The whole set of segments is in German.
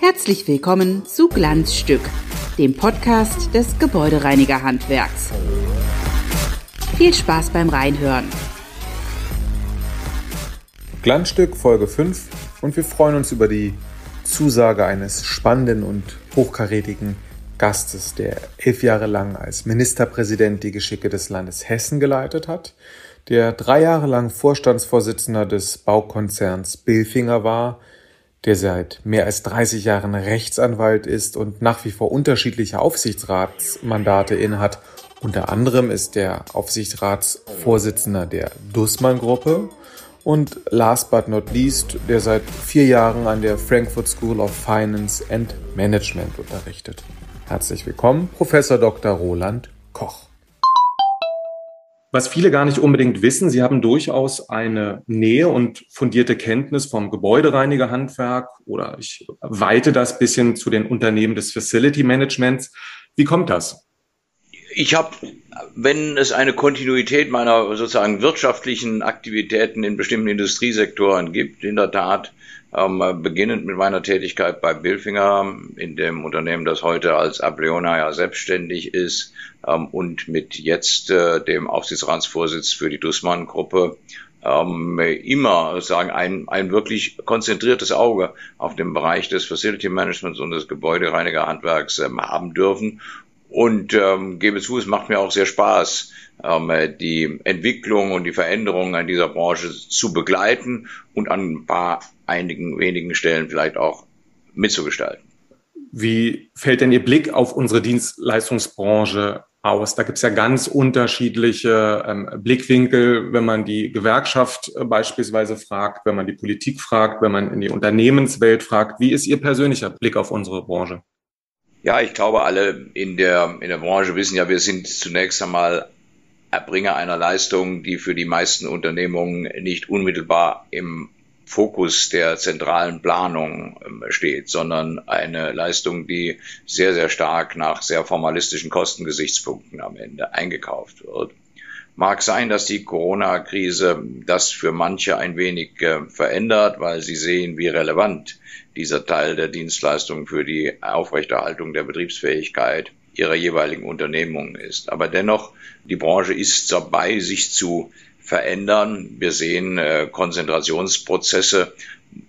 Herzlich willkommen zu Glanzstück, dem Podcast des Gebäudereinigerhandwerks. Viel Spaß beim Reinhören. Glanzstück Folge 5 und wir freuen uns über die Zusage eines spannenden und hochkarätigen Gastes, der elf Jahre lang als Ministerpräsident die Geschicke des Landes Hessen geleitet hat, der drei Jahre lang Vorstandsvorsitzender des Baukonzerns Bilfinger war, der seit mehr als 30 Jahren Rechtsanwalt ist und nach wie vor unterschiedliche Aufsichtsratsmandate innehat. Unter anderem ist er Aufsichtsratsvorsitzender der Dussmann-Gruppe und last but not least, der seit vier Jahren an der Frankfurt School of Finance and Management unterrichtet. Herzlich willkommen, Professor Dr. Roland Koch. Was viele gar nicht unbedingt wissen, sie haben durchaus eine Nähe und fundierte Kenntnis vom Gebäudereinigerhandwerk oder ich weite das bisschen zu den Unternehmen des Facility Managements. Wie kommt das? Ich habe, wenn es eine Kontinuität meiner sozusagen wirtschaftlichen Aktivitäten in bestimmten Industriesektoren gibt, in der Tat ähm, beginnend mit meiner Tätigkeit bei Bilfinger, in dem Unternehmen, das heute als Ableona ja selbstständig ist, ähm, und mit jetzt äh, dem Aufsichtsratsvorsitz für die Dussmann-Gruppe, ähm, immer sagen ein, ein wirklich konzentriertes Auge auf den Bereich des Facility Managements und des Gebäudereinigerhandwerks ähm, haben dürfen. Und ähm, gebe zu, es macht mir auch sehr Spaß, ähm, die Entwicklung und die Veränderungen an dieser Branche zu begleiten und an ein paar einigen wenigen Stellen vielleicht auch mitzugestalten. Wie fällt denn Ihr Blick auf unsere Dienstleistungsbranche aus? Da gibt es ja ganz unterschiedliche ähm, Blickwinkel, wenn man die Gewerkschaft äh, beispielsweise fragt, wenn man die Politik fragt, wenn man in die Unternehmenswelt fragt. Wie ist Ihr persönlicher Blick auf unsere Branche? Ja, ich glaube, alle in der, in der Branche wissen ja, wir sind zunächst einmal Erbringer einer Leistung, die für die meisten Unternehmungen nicht unmittelbar im Fokus der zentralen Planung ähm, steht, sondern eine Leistung, die sehr, sehr stark nach sehr formalistischen Kostengesichtspunkten am Ende eingekauft wird. Mag sein, dass die Corona-Krise das für manche ein wenig äh, verändert, weil sie sehen, wie relevant dieser Teil der Dienstleistung für die Aufrechterhaltung der Betriebsfähigkeit ihrer jeweiligen Unternehmung ist. Aber dennoch, die Branche ist dabei, sich zu verändern. Wir sehen äh, Konzentrationsprozesse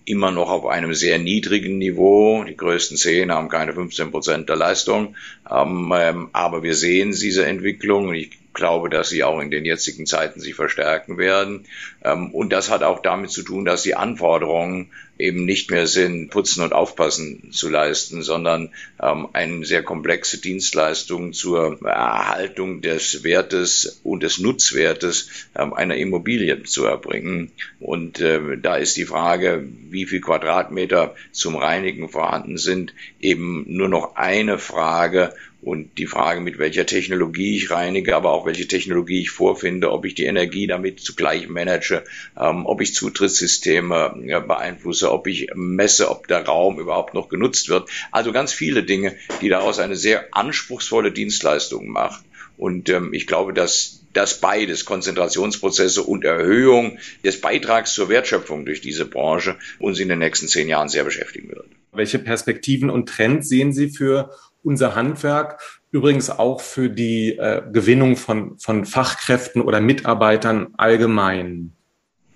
immer noch auf einem sehr niedrigen Niveau. Die größten zehn haben keine 15 Prozent der Leistung. Ähm, ähm, aber wir sehen diese Entwicklung und ich glaube, dass sie auch in den jetzigen Zeiten sich verstärken werden. Ähm, und das hat auch damit zu tun, dass die Anforderungen eben nicht mehr sind, putzen und aufpassen zu leisten, sondern ähm, eine sehr komplexe Dienstleistung zur Erhaltung des Wertes und des Nutzwertes ähm, einer Immobilie zu erbringen. Und äh, da ist die Frage, wie viel Quadratmeter zum Reinigen vorhanden sind, eben nur noch eine Frage, und die Frage, mit welcher Technologie ich reinige, aber auch welche Technologie ich vorfinde, ob ich die Energie damit zugleich manage, ähm, ob ich Zutrittssysteme ja, beeinflusse, ob ich messe, ob der Raum überhaupt noch genutzt wird. Also ganz viele Dinge, die daraus eine sehr anspruchsvolle Dienstleistung machen. Und ähm, ich glaube, dass das beides, Konzentrationsprozesse und Erhöhung des Beitrags zur Wertschöpfung durch diese Branche uns in den nächsten zehn Jahren sehr beschäftigen wird. Welche Perspektiven und Trends sehen Sie für unser Handwerk, übrigens auch für die äh, Gewinnung von, von Fachkräften oder Mitarbeitern allgemein?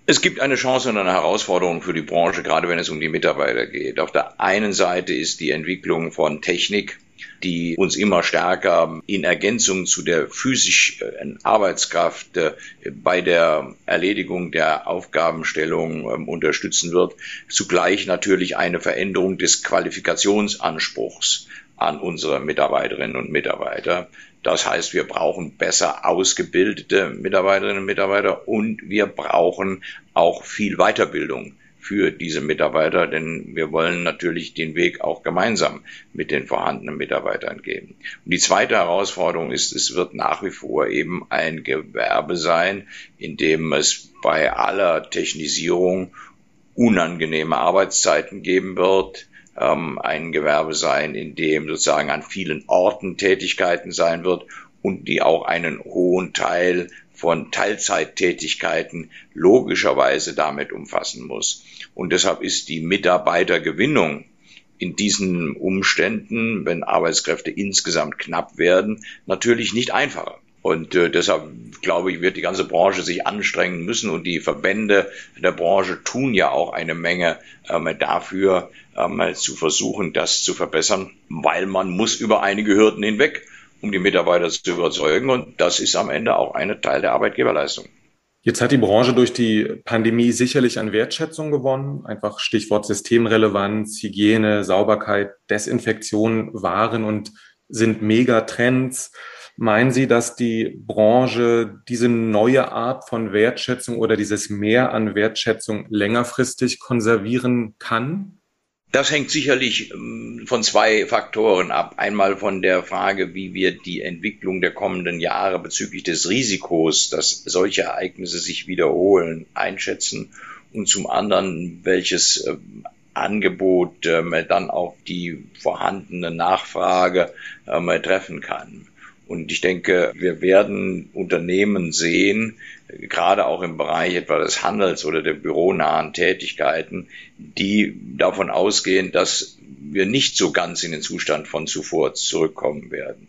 Es gibt eine Chance und eine Herausforderung für die Branche, gerade wenn es um die Mitarbeiter geht. Auf der einen Seite ist die Entwicklung von Technik, die uns immer stärker in Ergänzung zu der physischen Arbeitskraft äh, bei der Erledigung der Aufgabenstellung ähm, unterstützen wird. Zugleich natürlich eine Veränderung des Qualifikationsanspruchs an unsere Mitarbeiterinnen und Mitarbeiter. Das heißt, wir brauchen besser ausgebildete Mitarbeiterinnen und Mitarbeiter und wir brauchen auch viel Weiterbildung für diese Mitarbeiter, denn wir wollen natürlich den Weg auch gemeinsam mit den vorhandenen Mitarbeitern gehen. Und die zweite Herausforderung ist, es wird nach wie vor eben ein Gewerbe sein, in dem es bei aller Technisierung unangenehme Arbeitszeiten geben wird, ähm, ein Gewerbe sein, in dem sozusagen an vielen Orten Tätigkeiten sein wird und die auch einen hohen Teil von Teilzeittätigkeiten logischerweise damit umfassen muss. Und deshalb ist die Mitarbeitergewinnung in diesen Umständen, wenn Arbeitskräfte insgesamt knapp werden, natürlich nicht einfacher. Und äh, deshalb glaube ich, wird die ganze Branche sich anstrengen müssen und die Verbände der Branche tun ja auch eine Menge ähm, dafür, ähm, zu versuchen, das zu verbessern, weil man muss über einige Hürden hinweg, um die Mitarbeiter zu überzeugen. Und das ist am Ende auch eine Teil der Arbeitgeberleistung. Jetzt hat die Branche durch die Pandemie sicherlich an Wertschätzung gewonnen. Einfach Stichwort Systemrelevanz, Hygiene, Sauberkeit, Desinfektion waren und sind Megatrends. Meinen Sie, dass die Branche diese neue Art von Wertschätzung oder dieses Mehr an Wertschätzung längerfristig konservieren kann? Das hängt sicherlich ähm, von zwei Faktoren ab. Einmal von der Frage, wie wir die Entwicklung der kommenden Jahre bezüglich des Risikos, dass solche Ereignisse sich wiederholen, einschätzen und zum anderen, welches ähm, Angebot ähm, dann auf die vorhandene Nachfrage treffen kann. Und ich denke, wir werden Unternehmen sehen, gerade auch im Bereich etwa des Handels oder der büronahen Tätigkeiten, die davon ausgehen, dass wir nicht so ganz in den Zustand von zuvor zurückkommen werden.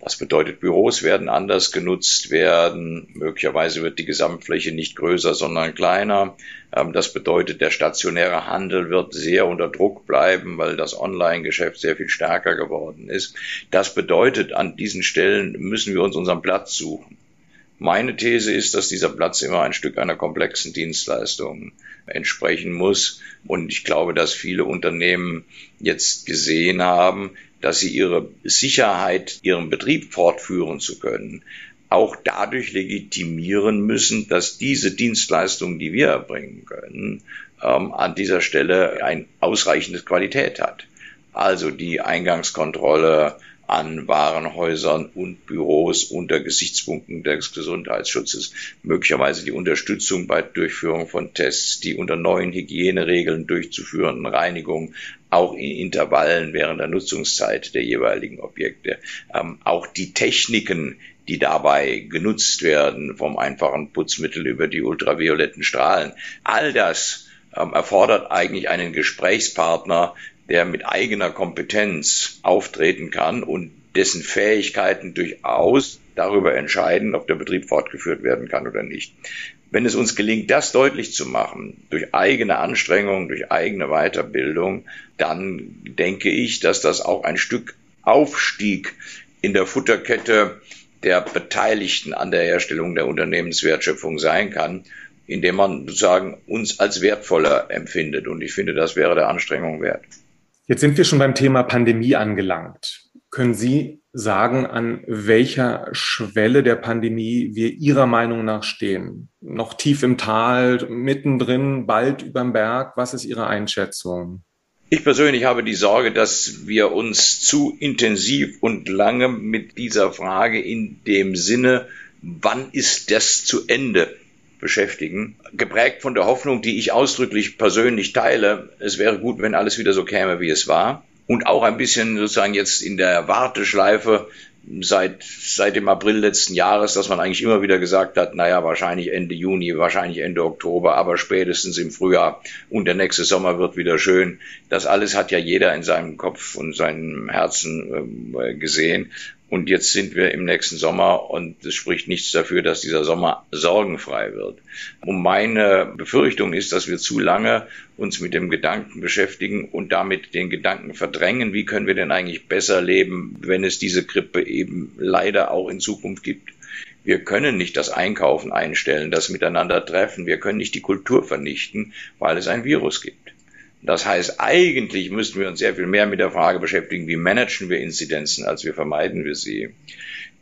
Das bedeutet, Büros werden anders genutzt werden. Möglicherweise wird die Gesamtfläche nicht größer, sondern kleiner. Ähm, das bedeutet, der stationäre Handel wird sehr unter Druck bleiben, weil das Online-Geschäft sehr viel stärker geworden ist. Das bedeutet, an diesen Stellen müssen wir uns unseren Platz suchen. Meine These ist, dass dieser Platz immer ein Stück einer komplexen Dienstleistung entsprechen muss. Und ich glaube, dass viele Unternehmen jetzt gesehen haben, dass sie ihre Sicherheit, ihren Betrieb fortführen zu können, auch dadurch legitimieren müssen, dass diese Dienstleistung, die wir erbringen können, ähm, an dieser Stelle ein ausreichendes Qualität hat. Also die Eingangskontrolle, an Warenhäusern und Büros unter Gesichtspunkten des Gesundheitsschutzes, möglicherweise die Unterstützung bei Durchführung von Tests, die unter neuen Hygieneregeln durchzuführenden Reinigungen, auch in Intervallen während der Nutzungszeit der jeweiligen Objekte, ähm, auch die Techniken, die dabei genutzt werden, vom einfachen Putzmittel über die ultravioletten Strahlen. All das ähm, erfordert eigentlich einen Gesprächspartner, der mit eigener Kompetenz auftreten kann und dessen Fähigkeiten durchaus darüber entscheiden, ob der Betrieb fortgeführt werden kann oder nicht. Wenn es uns gelingt, das deutlich zu machen, durch eigene Anstrengung, durch eigene Weiterbildung, dann denke ich, dass das auch ein Stück Aufstieg in der Futterkette der Beteiligten an der Herstellung der Unternehmenswertschöpfung sein kann, indem man sozusagen uns als wertvoller empfindet. Und ich finde, das wäre der Anstrengung wert. Jetzt sind wir schon beim Thema Pandemie angelangt. Können Sie sagen, an welcher Schwelle der Pandemie wir Ihrer Meinung nach stehen? Noch tief im Tal, mittendrin, bald überm Berg? Was ist Ihre Einschätzung? Ich persönlich habe die Sorge, dass wir uns zu intensiv und lange mit dieser Frage in dem Sinne, wann ist das zu Ende, beschäftigen, geprägt von der Hoffnung, die ich ausdrücklich persönlich teile, es wäre gut, wenn alles wieder so käme, wie es war. Und auch ein bisschen sozusagen jetzt in der Warteschleife seit, seit dem April letzten Jahres, dass man eigentlich immer wieder gesagt hat, naja, wahrscheinlich Ende Juni, wahrscheinlich Ende Oktober, aber spätestens im Frühjahr und der nächste Sommer wird wieder schön. Das alles hat ja jeder in seinem Kopf und seinem Herzen äh, gesehen. Und jetzt sind wir im nächsten Sommer und es spricht nichts dafür, dass dieser Sommer sorgenfrei wird. Und meine Befürchtung ist, dass wir zu lange uns mit dem Gedanken beschäftigen und damit den Gedanken verdrängen, wie können wir denn eigentlich besser leben, wenn es diese Grippe eben leider auch in Zukunft gibt. Wir können nicht das Einkaufen einstellen, das Miteinander treffen. Wir können nicht die Kultur vernichten, weil es ein Virus gibt. Das heißt, eigentlich müssten wir uns sehr viel mehr mit der Frage beschäftigen, wie managen wir Inzidenzen, als wie vermeiden wir sie.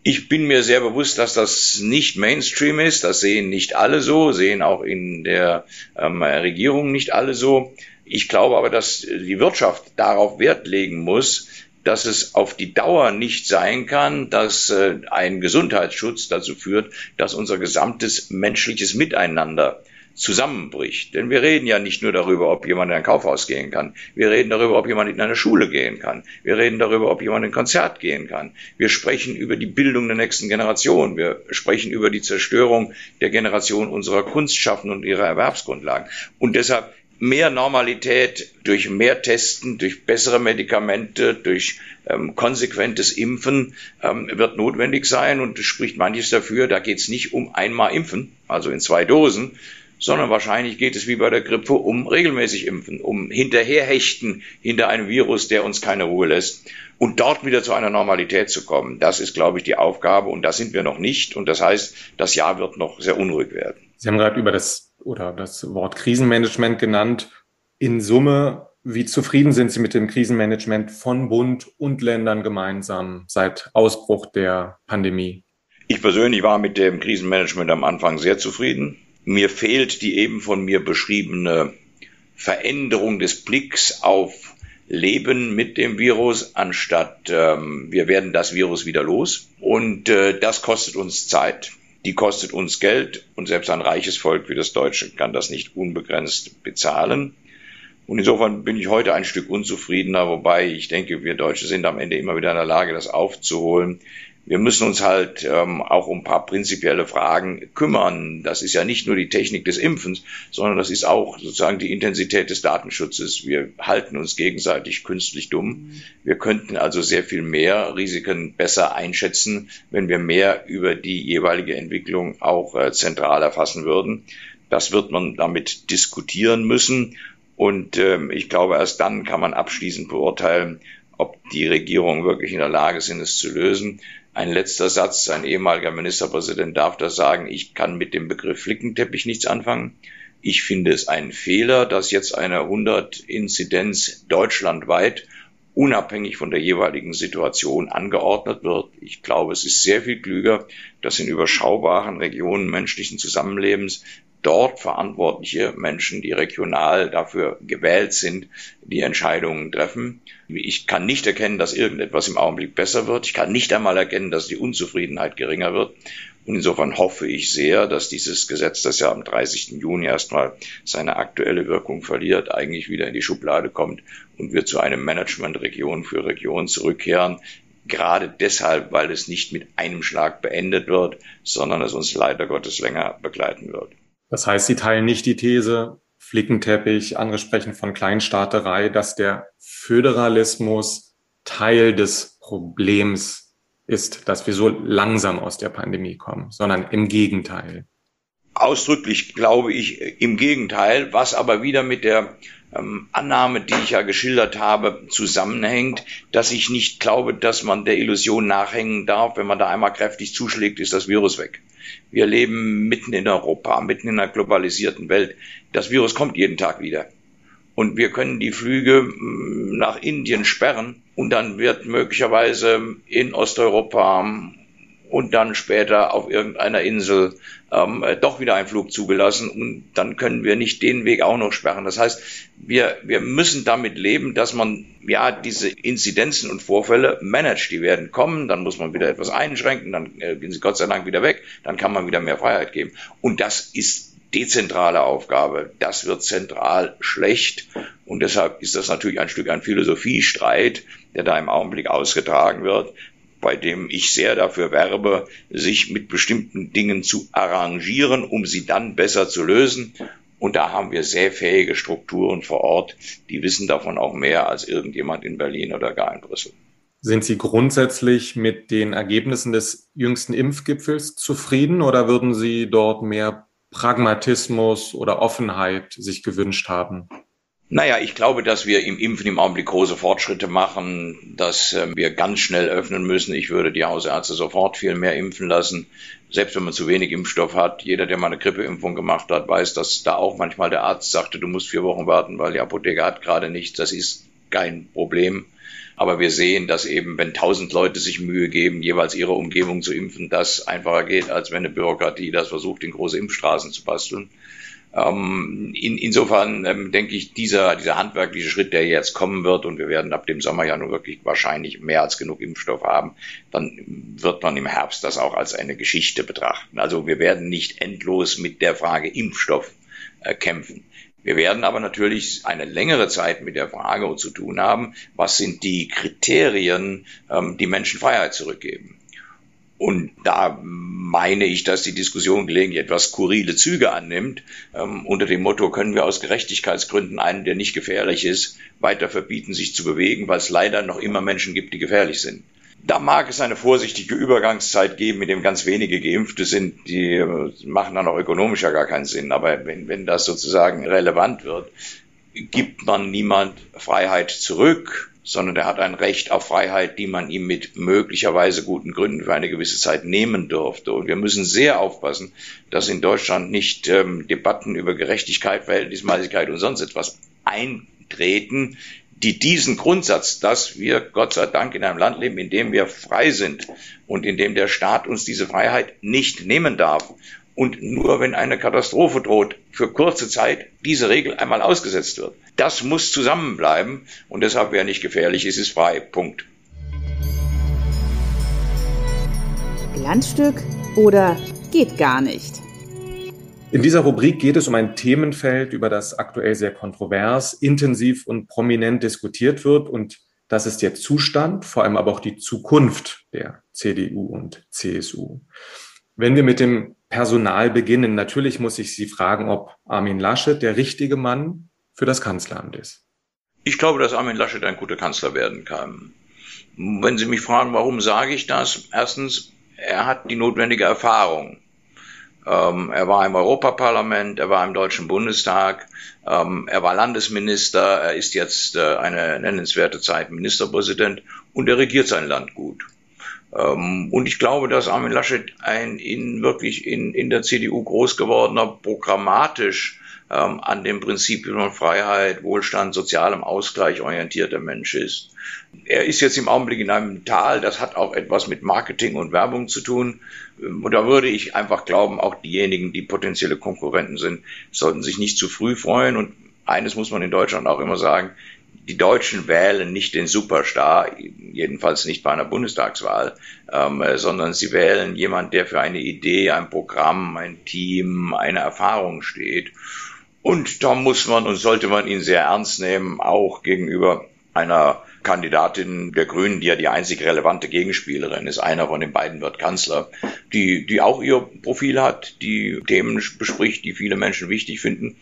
Ich bin mir sehr bewusst, dass das nicht Mainstream ist. Das sehen nicht alle so, sehen auch in der ähm, Regierung nicht alle so. Ich glaube aber, dass die Wirtschaft darauf Wert legen muss, dass es auf die Dauer nicht sein kann, dass äh, ein Gesundheitsschutz dazu führt, dass unser gesamtes menschliches Miteinander zusammenbricht. Denn wir reden ja nicht nur darüber, ob jemand in ein Kaufhaus gehen kann. Wir reden darüber, ob jemand in eine Schule gehen kann. Wir reden darüber, ob jemand in ein Konzert gehen kann. Wir sprechen über die Bildung der nächsten Generation. Wir sprechen über die Zerstörung der Generation unserer Kunstschaffenden und ihrer Erwerbsgrundlagen. Und deshalb mehr Normalität durch mehr Testen, durch bessere Medikamente, durch ähm, konsequentes Impfen ähm, wird notwendig sein und es spricht manches dafür, da geht es nicht um einmal impfen, also in zwei Dosen, sondern wahrscheinlich geht es wie bei der Grippe um regelmäßig impfen, um hinterherhechten hinter einem Virus, der uns keine Ruhe lässt und dort wieder zu einer Normalität zu kommen. Das ist, glaube ich, die Aufgabe und da sind wir noch nicht und das heißt, das Jahr wird noch sehr unruhig werden. Sie haben gerade über das oder das Wort Krisenmanagement genannt. In Summe, wie zufrieden sind Sie mit dem Krisenmanagement von Bund und Ländern gemeinsam seit Ausbruch der Pandemie? Ich persönlich war mit dem Krisenmanagement am Anfang sehr zufrieden. Mir fehlt die eben von mir beschriebene Veränderung des Blicks auf Leben mit dem Virus, anstatt ähm, wir werden das Virus wieder los. Und äh, das kostet uns Zeit. Die kostet uns Geld und selbst ein reiches Volk wie das Deutsche kann das nicht unbegrenzt bezahlen. Und insofern bin ich heute ein Stück unzufriedener, wobei ich denke, wir Deutsche sind am Ende immer wieder in der Lage, das aufzuholen wir müssen uns halt ähm, auch um ein paar prinzipielle Fragen kümmern. Das ist ja nicht nur die Technik des Impfens, sondern das ist auch sozusagen die Intensität des Datenschutzes. Wir halten uns gegenseitig künstlich dumm. Wir könnten also sehr viel mehr Risiken besser einschätzen, wenn wir mehr über die jeweilige Entwicklung auch äh, zentral erfassen würden. Das wird man damit diskutieren müssen. Und ähm, ich glaube, erst dann kann man abschließend beurteilen, ob die Regierungen wirklich in der Lage sind, es zu lösen. Ein letzter Satz, ein ehemaliger Ministerpräsident darf das sagen, ich kann mit dem Begriff Flickenteppich nichts anfangen. Ich finde es ein Fehler, dass jetzt eine 100-Inzidenz deutschlandweit unabhängig von der jeweiligen Situation angeordnet wird. Ich glaube, es ist sehr viel klüger, dass in überschaubaren Regionen menschlichen Zusammenlebens dort verantwortliche Menschen, die regional dafür gewählt sind, die Entscheidungen treffen. Ich kann nicht erkennen, dass irgendetwas im Augenblick besser wird. Ich kann nicht einmal erkennen, dass die Unzufriedenheit geringer wird. Und insofern hoffe ich sehr, dass dieses Gesetz, das ja am 30. Juni erstmal seine aktuelle Wirkung verliert, eigentlich wieder in die Schublade kommt und wir zu einem Management Region für Region zurückkehren. Gerade deshalb, weil es nicht mit einem Schlag beendet wird, sondern es uns leider Gottes länger begleiten wird. Das heißt, Sie teilen nicht die These, Flickenteppich, andere sprechen von Kleinstaaterei, dass der Föderalismus Teil des Problems ist, dass wir so langsam aus der Pandemie kommen, sondern im Gegenteil. Ausdrücklich glaube ich im Gegenteil, was aber wieder mit der ähm, Annahme, die ich ja geschildert habe, zusammenhängt, dass ich nicht glaube, dass man der Illusion nachhängen darf, wenn man da einmal kräftig zuschlägt, ist das Virus weg. Wir leben mitten in Europa, mitten in einer globalisierten Welt. Das Virus kommt jeden Tag wieder. Und wir können die Flüge mm, nach Indien sperren und dann wird möglicherweise in Osteuropa und dann später auf irgendeiner Insel ähm, doch wieder ein Flug zugelassen und dann können wir nicht den Weg auch noch sperren. Das heißt, wir, wir müssen damit leben, dass man ja diese Inzidenzen und Vorfälle managt. Die werden kommen, dann muss man wieder etwas einschränken, dann äh, gehen sie Gott sei Dank wieder weg, dann kann man wieder mehr Freiheit geben. Und das ist dezentrale Aufgabe. Das wird zentral schlecht und deshalb ist das natürlich ein Stück ein Philosophiestreit, der da im Augenblick ausgetragen wird bei dem ich sehr dafür werbe, sich mit bestimmten Dingen zu arrangieren, um sie dann besser zu lösen. Und da haben wir sehr fähige Strukturen vor Ort, die wissen davon auch mehr als irgendjemand in Berlin oder gar in Brüssel. Sind Sie grundsätzlich mit den Ergebnissen des jüngsten Impfgipfels zufrieden oder würden Sie dort mehr Pragmatismus oder Offenheit sich gewünscht haben? Naja, ich glaube, dass wir im Impfen im Augenblick große Fortschritte machen, dass äh, wir ganz schnell öffnen müssen. Ich würde die Hausärzte sofort viel mehr impfen lassen. Selbst wenn man zu wenig Impfstoff hat, jeder, der mal eine Grippeimpfung gemacht hat, weiß, dass da auch manchmal der Arzt sagte, du musst vier Wochen warten, weil die Apotheke hat gerade nichts. Das ist kein Problem. Aber wir sehen, dass eben, wenn tausend Leute sich Mühe geben, jeweils ihre Umgebung zu impfen, das einfacher geht, als wenn eine Bürokratie das versucht, in große Impfstraßen zu basteln. Ähm, in, insofern ähm, denke ich, dieser, dieser handwerkliche Schritt, der jetzt kommen wird, und wir werden ab dem Sommer ja nun wirklich wahrscheinlich mehr als genug Impfstoff haben, dann wird man im Herbst das auch als eine Geschichte betrachten. Also wir werden nicht endlos mit der Frage Impfstoff äh, kämpfen. Wir werden aber natürlich eine längere Zeit mit der Frage zu tun haben, was sind die Kriterien, ähm, die Menschen Freiheit zurückgeben. Und da meine ich, dass die Diskussion gelegentlich etwas skurrile Züge annimmt. Ähm, unter dem Motto können wir aus Gerechtigkeitsgründen einen, der nicht gefährlich ist, weiter verbieten, sich zu bewegen, weil es leider noch immer Menschen gibt, die gefährlich sind. Da mag es eine vorsichtige Übergangszeit geben, mit dem ganz wenige Geimpfte sind, die äh, machen dann auch ökonomisch ja gar keinen Sinn. Aber wenn, wenn das sozusagen relevant wird, gibt man niemand Freiheit zurück, sondern er hat ein Recht auf Freiheit, die man ihm mit möglicherweise guten Gründen für eine gewisse Zeit nehmen durfte. Und wir müssen sehr aufpassen, dass in Deutschland nicht ähm, Debatten über Gerechtigkeit, Verhältnismäßigkeit und sonst etwas eintreten, die diesen Grundsatz, dass wir Gott sei Dank in einem Land leben, in dem wir frei sind und in dem der Staat uns diese Freiheit nicht nehmen darf und nur wenn eine Katastrophe droht, für kurze Zeit diese Regel einmal ausgesetzt wird. Das muss zusammenbleiben und deshalb wäre nicht gefährlich, es ist frei. Punkt. Glanzstück oder geht gar nicht? In dieser Rubrik geht es um ein Themenfeld, über das aktuell sehr kontrovers, intensiv und prominent diskutiert wird. Und das ist der Zustand, vor allem aber auch die Zukunft der CDU und CSU. Wenn wir mit dem Personal beginnen. Natürlich muss ich Sie fragen, ob Armin Laschet der richtige Mann für das Kanzleramt ist. Ich glaube, dass Armin Laschet ein guter Kanzler werden kann. Wenn Sie mich fragen, warum sage ich das? Erstens, er hat die notwendige Erfahrung. Ähm, er war im Europaparlament, er war im Deutschen Bundestag, ähm, er war Landesminister, er ist jetzt äh, eine nennenswerte Zeit Ministerpräsident und er regiert sein Land gut. Ähm, und ich glaube, dass Armin Laschet ein in wirklich in, in der CDU groß gewordener, programmatisch ähm, an dem Prinzipien von Freiheit, Wohlstand, sozialem Ausgleich orientierter Mensch ist. Er ist jetzt im Augenblick in einem Tal, das hat auch etwas mit Marketing und Werbung zu tun. Ähm, und da würde ich einfach glauben, auch diejenigen, die potenzielle Konkurrenten sind, sollten sich nicht zu früh freuen. Und eines muss man in Deutschland auch immer sagen, die Deutschen wählen nicht den Superstar, jedenfalls nicht bei einer Bundestagswahl, ähm, sondern sie wählen jemand, der für eine Idee, ein Programm, ein Team, eine Erfahrung steht. Und da muss man und sollte man ihn sehr ernst nehmen, auch gegenüber einer Kandidatin der Grünen, die ja die einzig relevante Gegenspielerin ist. Einer von den beiden wird Kanzler, die, die auch ihr Profil hat, die Themen bespricht, die viele Menschen wichtig finden.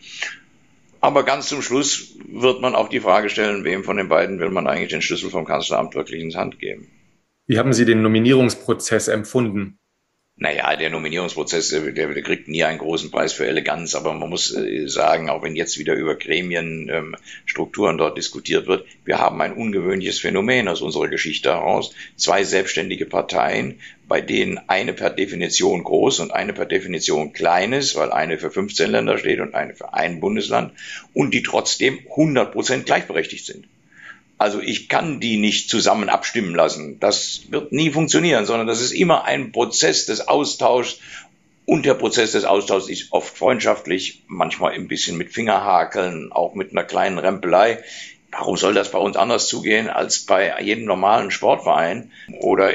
Aber ganz zum Schluss wird man auch die Frage stellen, wem von den beiden will man eigentlich den Schlüssel vom Kanzleramt wirklich ins Hand geben. Wie haben Sie den Nominierungsprozess empfunden? Naja, der Nominierungsprozess, der, der, kriegt nie einen großen Preis für Eleganz, aber man muss äh, sagen, auch wenn jetzt wieder über Gremienstrukturen ähm, dort diskutiert wird, wir haben ein ungewöhnliches Phänomen aus unserer Geschichte heraus. Zwei selbstständige Parteien, bei denen eine per Definition groß und eine per Definition klein ist, weil eine für 15 Länder steht und eine für ein Bundesland und die trotzdem 100 Prozent gleichberechtigt sind. Also ich kann die nicht zusammen abstimmen lassen. Das wird nie funktionieren, sondern das ist immer ein Prozess des Austauschs. Und der Prozess des Austauschs ist oft freundschaftlich, manchmal ein bisschen mit Fingerhakeln, auch mit einer kleinen Rempelei. Warum soll das bei uns anders zugehen als bei jedem normalen Sportverein oder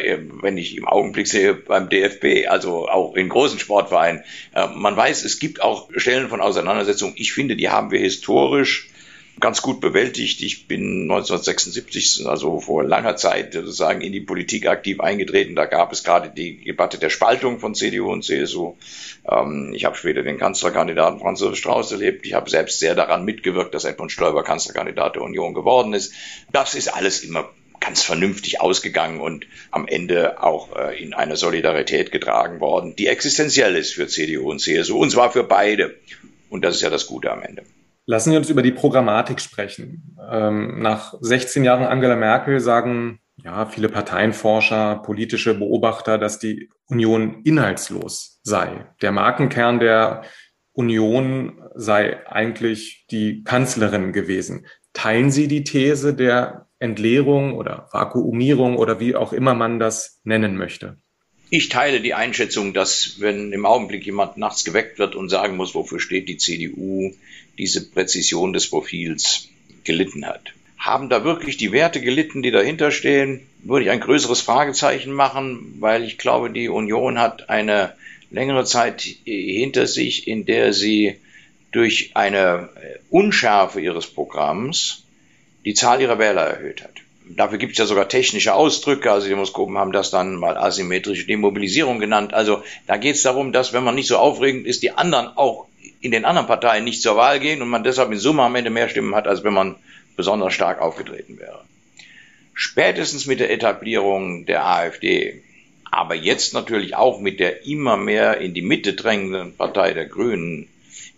wenn ich im Augenblick sehe beim DFB, also auch in großen Sportvereinen. Äh, man weiß, es gibt auch Stellen von Auseinandersetzung. Ich finde, die haben wir historisch ganz gut bewältigt. Ich bin 1976, also vor langer Zeit sozusagen in die Politik aktiv eingetreten. Da gab es gerade die Debatte der Spaltung von CDU und CSU. Ähm, ich habe später den Kanzlerkandidaten Franz Josef Strauß erlebt. Ich habe selbst sehr daran mitgewirkt, dass Edmund Stoiber Kanzlerkandidat der Union geworden ist. Das ist alles immer ganz vernünftig ausgegangen und am Ende auch äh, in eine Solidarität getragen worden, die existenziell ist für CDU und CSU, und zwar für beide. Und das ist ja das Gute am Ende. Lassen Sie uns über die Programmatik sprechen. Ähm, nach 16 Jahren Angela Merkel sagen ja viele Parteienforscher, politische Beobachter, dass die Union inhaltslos sei. Der Markenkern der Union sei eigentlich die Kanzlerin gewesen. Teilen Sie die These der Entleerung oder Vakuumierung oder wie auch immer man das nennen möchte? Ich teile die Einschätzung, dass wenn im Augenblick jemand nachts geweckt wird und sagen muss, wofür steht die CDU, diese Präzision des Profils gelitten hat. Haben da wirklich die Werte gelitten, die dahinter stehen? Würde ich ein größeres Fragezeichen machen, weil ich glaube, die Union hat eine längere Zeit hinter sich, in der sie durch eine Unschärfe ihres Programms die Zahl ihrer Wähler erhöht hat. Dafür gibt es ja sogar technische Ausdrücke. Also die Demoskopen haben das dann mal asymmetrische Demobilisierung genannt. Also da geht es darum, dass wenn man nicht so aufregend ist, die anderen auch in den anderen Parteien nicht zur Wahl gehen und man deshalb in Summe am Ende mehr Stimmen hat, als wenn man besonders stark aufgetreten wäre. Spätestens mit der Etablierung der AfD, aber jetzt natürlich auch mit der immer mehr in die Mitte drängenden Partei der Grünen,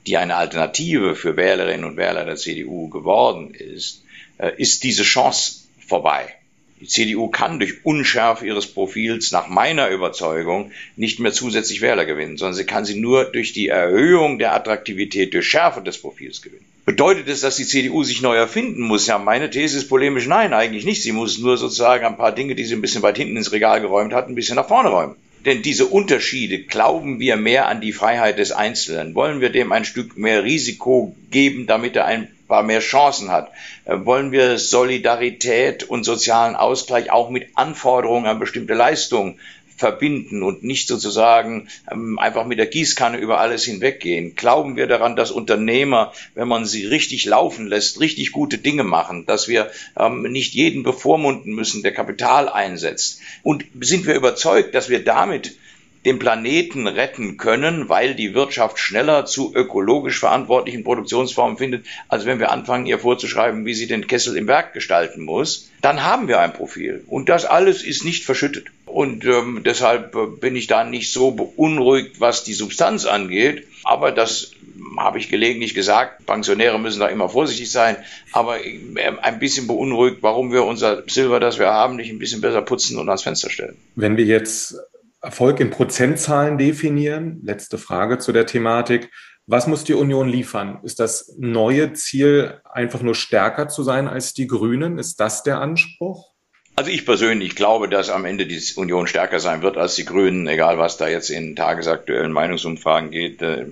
die eine Alternative für Wählerinnen und Wähler der CDU geworden ist, äh, ist diese Chance vorbei. Die CDU kann durch Unschärfe ihres Profils nach meiner Überzeugung nicht mehr zusätzlich Wähler gewinnen, sondern sie kann sie nur durch die Erhöhung der Attraktivität, durch Schärfe des Profils gewinnen. Bedeutet es, dass die CDU sich neu erfinden muss? Ja, meine These ist polemisch nein, eigentlich nicht. Sie muss nur sozusagen ein paar Dinge, die sie ein bisschen weit hinten ins Regal geräumt hat, ein bisschen nach vorne räumen. Denn diese Unterschiede, glauben wir mehr an die Freiheit des Einzelnen? Wollen wir dem ein Stück mehr Risiko geben, damit er ein paar mehr Chancen hat? Äh, wollen wir Solidarität und sozialen Ausgleich auch mit Anforderungen an bestimmte Leistungen verbinden und nicht sozusagen ähm, einfach mit der Gießkanne über alles hinweggehen. Glauben wir daran, dass Unternehmer, wenn man sie richtig laufen lässt, richtig gute Dinge machen, dass wir ähm, nicht jeden bevormunden müssen, der Kapital einsetzt? Und sind wir überzeugt, dass wir damit den Planeten retten können, weil die Wirtschaft schneller zu ökologisch verantwortlichen Produktionsformen findet, als wenn wir anfangen, ihr vorzuschreiben, wie sie den Kessel im Werk gestalten muss, dann haben wir ein Profil. Und das alles ist nicht verschüttet. Und ähm, deshalb äh, bin ich da nicht so beunruhigt, was die Substanz angeht. Aber das habe ich gelegentlich gesagt, Pensionäre müssen da immer vorsichtig sein, aber äh, ein bisschen beunruhigt, warum wir unser Silber, das wir haben, nicht ein bisschen besser putzen und ans Fenster stellen. Wenn wir jetzt Erfolg in Prozentzahlen definieren? Letzte Frage zu der Thematik. Was muss die Union liefern? Ist das neue Ziel einfach nur stärker zu sein als die Grünen? Ist das der Anspruch? Also ich persönlich glaube, dass am Ende die Union stärker sein wird als die Grünen, egal was da jetzt in tagesaktuellen Meinungsumfragen geht. Äh,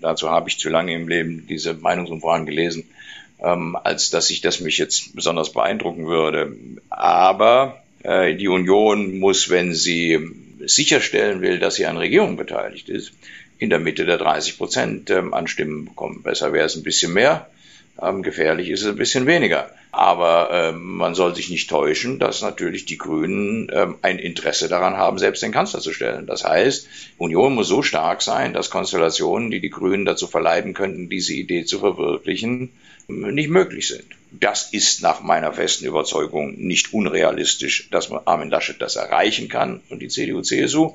dazu habe ich zu lange im Leben diese Meinungsumfragen gelesen, ähm, als dass ich das mich jetzt besonders beeindrucken würde. Aber äh, die Union muss, wenn sie sicherstellen will, dass sie an Regierung beteiligt ist, in der Mitte der 30 Prozent ähm, an Stimmen bekommen. Besser wäre es ein bisschen mehr, ähm, gefährlich ist es ein bisschen weniger. Aber ähm, man soll sich nicht täuschen, dass natürlich die Grünen ähm, ein Interesse daran haben, selbst den Kanzler zu stellen. Das heißt, Union muss so stark sein, dass Konstellationen, die die Grünen dazu verleiten könnten, diese Idee zu verwirklichen, nicht möglich sind. Das ist nach meiner festen Überzeugung nicht unrealistisch, dass man Armin Laschet das erreichen kann und die CDU, CSU.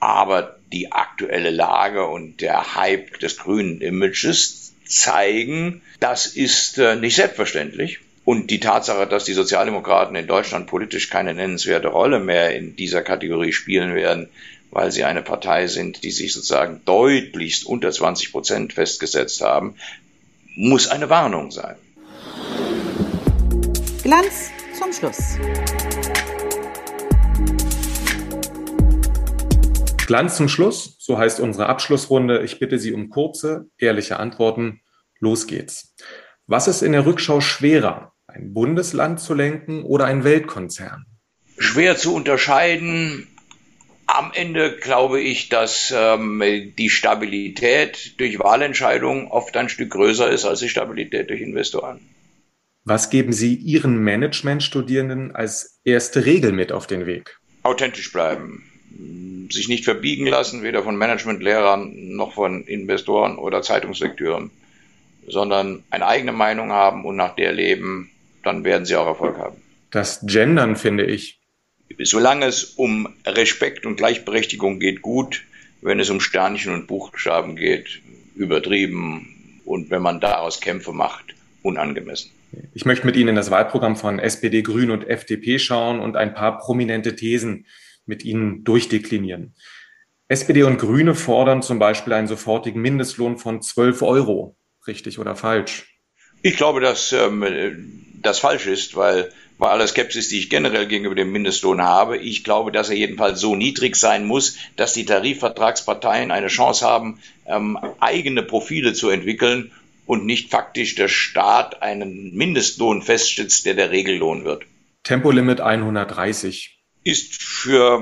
Aber die aktuelle Lage und der Hype des grünen Images zeigen, das ist äh, nicht selbstverständlich. Und die Tatsache, dass die Sozialdemokraten in Deutschland politisch keine nennenswerte Rolle mehr in dieser Kategorie spielen werden, weil sie eine Partei sind, die sich sozusagen deutlichst unter 20 Prozent festgesetzt haben, muss eine Warnung sein. Glanz zum Schluss. Glanz zum Schluss, so heißt unsere Abschlussrunde. Ich bitte Sie um kurze, ehrliche Antworten. Los geht's. Was ist in der Rückschau schwerer, ein Bundesland zu lenken oder ein Weltkonzern? Schwer zu unterscheiden. Am Ende glaube ich, dass ähm, die Stabilität durch Wahlentscheidungen oft ein Stück größer ist als die Stabilität durch Investoren. Was geben Sie Ihren Managementstudierenden als erste Regel mit auf den Weg? Authentisch bleiben, sich nicht verbiegen lassen, weder von Managementlehrern noch von Investoren oder Zeitungslektüren, sondern eine eigene Meinung haben und nach der leben, dann werden sie auch Erfolg haben. Das Gendern finde ich Solange es um Respekt und Gleichberechtigung geht, gut. Wenn es um Sternchen und Buchstaben geht, übertrieben. Und wenn man daraus Kämpfe macht, unangemessen. Ich möchte mit Ihnen in das Wahlprogramm von SPD, Grün und FDP schauen und ein paar prominente Thesen mit Ihnen durchdeklinieren. SPD und Grüne fordern zum Beispiel einen sofortigen Mindestlohn von 12 Euro. Richtig oder falsch? Ich glaube, dass ähm, das falsch ist, weil bei aller Skepsis, die ich generell gegenüber dem Mindestlohn habe, ich glaube, dass er jedenfalls so niedrig sein muss, dass die Tarifvertragsparteien eine Chance haben, ähm, eigene Profile zu entwickeln und nicht faktisch der Staat einen Mindestlohn festsetzt, der der Regellohn wird. Tempolimit 130. ist für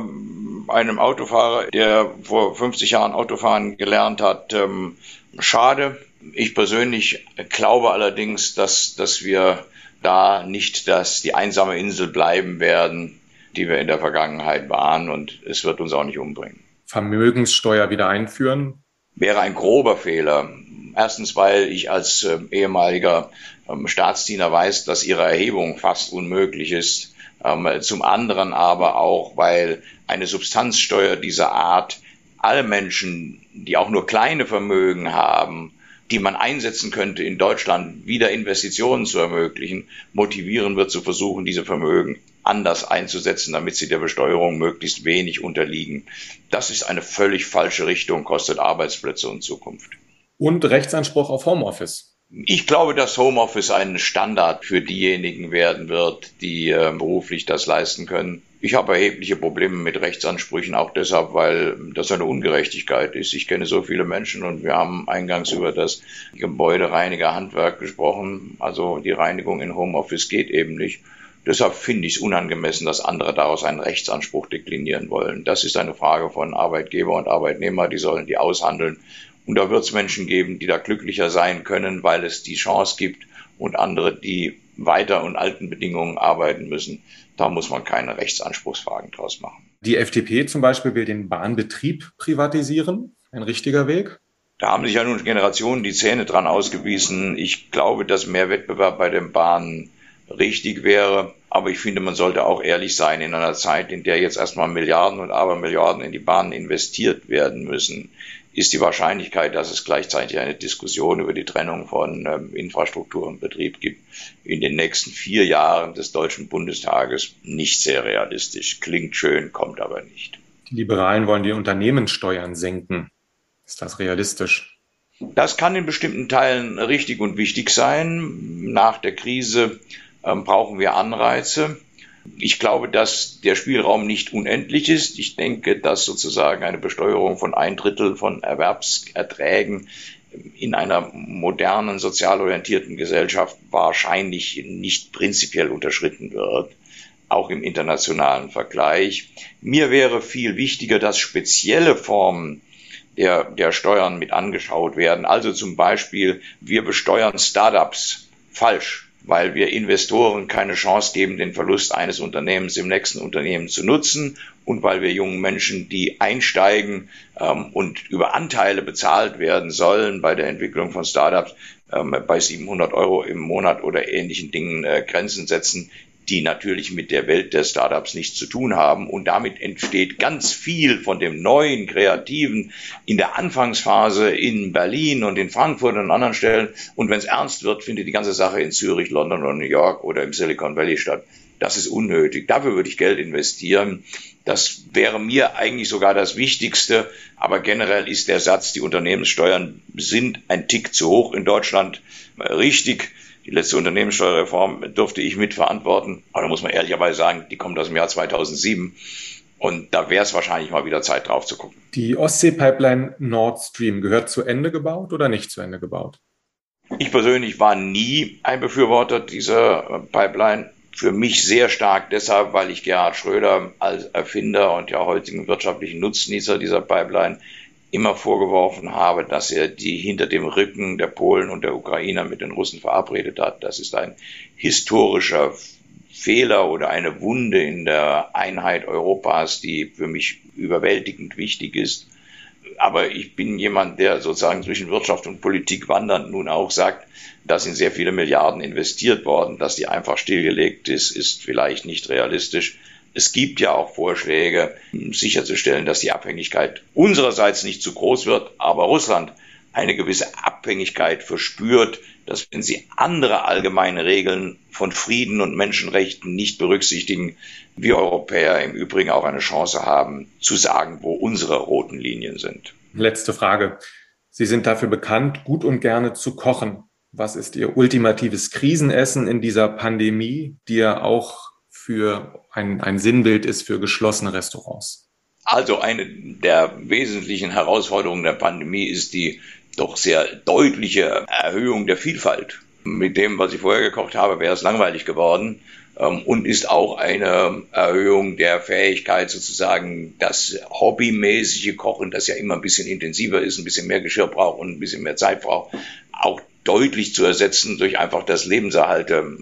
einen Autofahrer, der vor 50 Jahren Autofahren gelernt hat, ähm, schade. Ich persönlich glaube allerdings, dass, dass wir da nicht dass die einsame Insel bleiben werden, die wir in der Vergangenheit waren und es wird uns auch nicht umbringen. Vermögenssteuer wieder einführen? Wäre ein grober Fehler. Erstens, weil ich als äh, ehemaliger ähm, Staatsdiener weiß, dass ihre Erhebung fast unmöglich ist. Ähm, zum anderen aber auch, weil eine Substanzsteuer dieser Art alle Menschen, die auch nur kleine Vermögen haben, die man einsetzen könnte in Deutschland, wieder Investitionen zu ermöglichen, motivieren wird zu versuchen, diese Vermögen anders einzusetzen, damit sie der Besteuerung möglichst wenig unterliegen. Das ist eine völlig falsche Richtung, kostet Arbeitsplätze und Zukunft. Und Rechtsanspruch auf Homeoffice. Ich glaube, dass Homeoffice ein Standard für diejenigen werden wird, die äh, beruflich das leisten können. Ich habe erhebliche Probleme mit Rechtsansprüchen, auch deshalb, weil das eine Ungerechtigkeit ist. Ich kenne so viele Menschen und wir haben eingangs über das Gebäudereinigerhandwerk gesprochen. Also die Reinigung in Homeoffice geht eben nicht. Deshalb finde ich es unangemessen, dass andere daraus einen Rechtsanspruch deklinieren wollen. Das ist eine Frage von Arbeitgeber und Arbeitnehmer, die sollen die aushandeln. Und da wird es Menschen geben, die da glücklicher sein können, weil es die Chance gibt und andere, die weiter und alten Bedingungen arbeiten müssen. Da muss man keine Rechtsanspruchsfragen draus machen. Die FDP zum Beispiel will den Bahnbetrieb privatisieren. Ein richtiger Weg? Da haben sich ja nun Generationen die Zähne dran ausgewiesen. Ich glaube, dass mehr Wettbewerb bei den Bahnen richtig wäre. Aber ich finde, man sollte auch ehrlich sein in einer Zeit, in der jetzt erstmal Milliarden und Abermilliarden in die Bahnen investiert werden müssen ist die Wahrscheinlichkeit, dass es gleichzeitig eine Diskussion über die Trennung von ähm, Infrastruktur und Betrieb gibt, in den nächsten vier Jahren des Deutschen Bundestages nicht sehr realistisch. Klingt schön, kommt aber nicht. Die Liberalen wollen die Unternehmenssteuern senken. Ist das realistisch? Das kann in bestimmten Teilen richtig und wichtig sein. Nach der Krise ähm, brauchen wir Anreize. Ich glaube, dass der Spielraum nicht unendlich ist. Ich denke, dass sozusagen eine Besteuerung von ein Drittel von Erwerbserträgen in einer modernen, sozial orientierten Gesellschaft wahrscheinlich nicht prinzipiell unterschritten wird, auch im internationalen Vergleich. Mir wäre viel wichtiger, dass spezielle Formen der, der Steuern mit angeschaut werden. Also zum Beispiel, wir besteuern Startups falsch weil wir Investoren keine Chance geben, den Verlust eines Unternehmens im nächsten Unternehmen zu nutzen und weil wir jungen Menschen, die einsteigen ähm, und über Anteile bezahlt werden sollen bei der Entwicklung von Startups, ähm, bei 700 Euro im Monat oder ähnlichen Dingen äh, Grenzen setzen, die natürlich mit der Welt der Startups nichts zu tun haben. Und damit entsteht ganz viel von dem neuen, kreativen in der Anfangsphase in Berlin und in Frankfurt und an anderen Stellen. Und wenn es ernst wird, findet die ganze Sache in Zürich, London oder New York oder im Silicon Valley statt. Das ist unnötig. Dafür würde ich Geld investieren. Das wäre mir eigentlich sogar das Wichtigste. Aber generell ist der Satz, die Unternehmenssteuern sind ein Tick zu hoch in Deutschland richtig. Die letzte Unternehmenssteuerreform durfte ich mitverantworten. Aber da muss man ehrlicherweise sagen, die kommt aus dem Jahr 2007. Und da wäre es wahrscheinlich mal wieder Zeit drauf zu gucken. Die Ostsee-Pipeline Nord Stream gehört zu Ende gebaut oder nicht zu Ende gebaut? Ich persönlich war nie ein Befürworter dieser Pipeline. Für mich sehr stark deshalb, weil ich Gerhard Schröder als Erfinder und ja heutigen wirtschaftlichen Nutznießer dieser Pipeline immer vorgeworfen habe, dass er die hinter dem Rücken der Polen und der Ukrainer mit den Russen verabredet hat. Das ist ein historischer Fehler oder eine Wunde in der Einheit Europas, die für mich überwältigend wichtig ist. Aber ich bin jemand, der sozusagen zwischen Wirtschaft und Politik wandernd nun auch sagt, da sind sehr viele Milliarden investiert worden, dass die einfach stillgelegt ist, ist vielleicht nicht realistisch. Es gibt ja auch Vorschläge, sicherzustellen, dass die Abhängigkeit unsererseits nicht zu groß wird, aber Russland eine gewisse Abhängigkeit verspürt, dass wenn sie andere allgemeine Regeln von Frieden und Menschenrechten nicht berücksichtigen, wir Europäer im Übrigen auch eine Chance haben, zu sagen, wo unsere roten Linien sind. Letzte Frage. Sie sind dafür bekannt, gut und gerne zu kochen. Was ist Ihr ultimatives Krisenessen in dieser Pandemie, die ja auch für ein, ein Sinnbild ist für geschlossene Restaurants? Also eine der wesentlichen Herausforderungen der Pandemie ist die doch sehr deutliche Erhöhung der Vielfalt. Mit dem, was ich vorher gekocht habe, wäre es langweilig geworden. ähm, und ist auch eine Erhöhung der Fähigkeit sozusagen das hobbymäßige Kochen, das ja immer ein bisschen intensiver ist, ein bisschen mehr Geschirr braucht und ein bisschen mehr Zeit braucht, auch deutlich zu ersetzen durch einfach das Lebenserhalte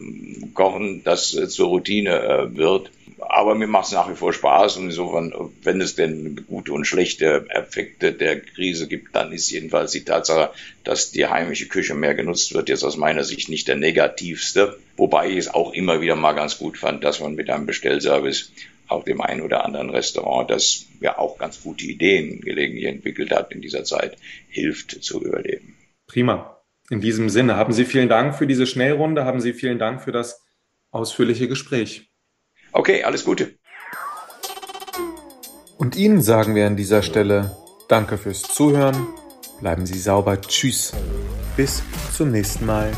Kochen, das zur Routine äh, wird. Aber mir macht es nach wie vor Spaß und insofern, wenn es denn gute und schlechte Effekte der Krise gibt, dann ist jedenfalls die Tatsache, dass die heimische Küche mehr genutzt wird, jetzt aus meiner Sicht nicht der negativste. Wobei ich es auch immer wieder mal ganz gut fand, dass man mit einem Bestellservice auch dem einen oder anderen Restaurant, das ja auch ganz gute Ideen gelegentlich entwickelt hat in dieser Zeit, hilft zu überleben. Prima. In diesem Sinne haben Sie vielen Dank für diese Schnellrunde, haben Sie vielen Dank für das ausführliche Gespräch. Okay, alles Gute. Und Ihnen sagen wir an dieser Stelle Danke fürs Zuhören. Bleiben Sie sauber. Tschüss. Bis zum nächsten Mal.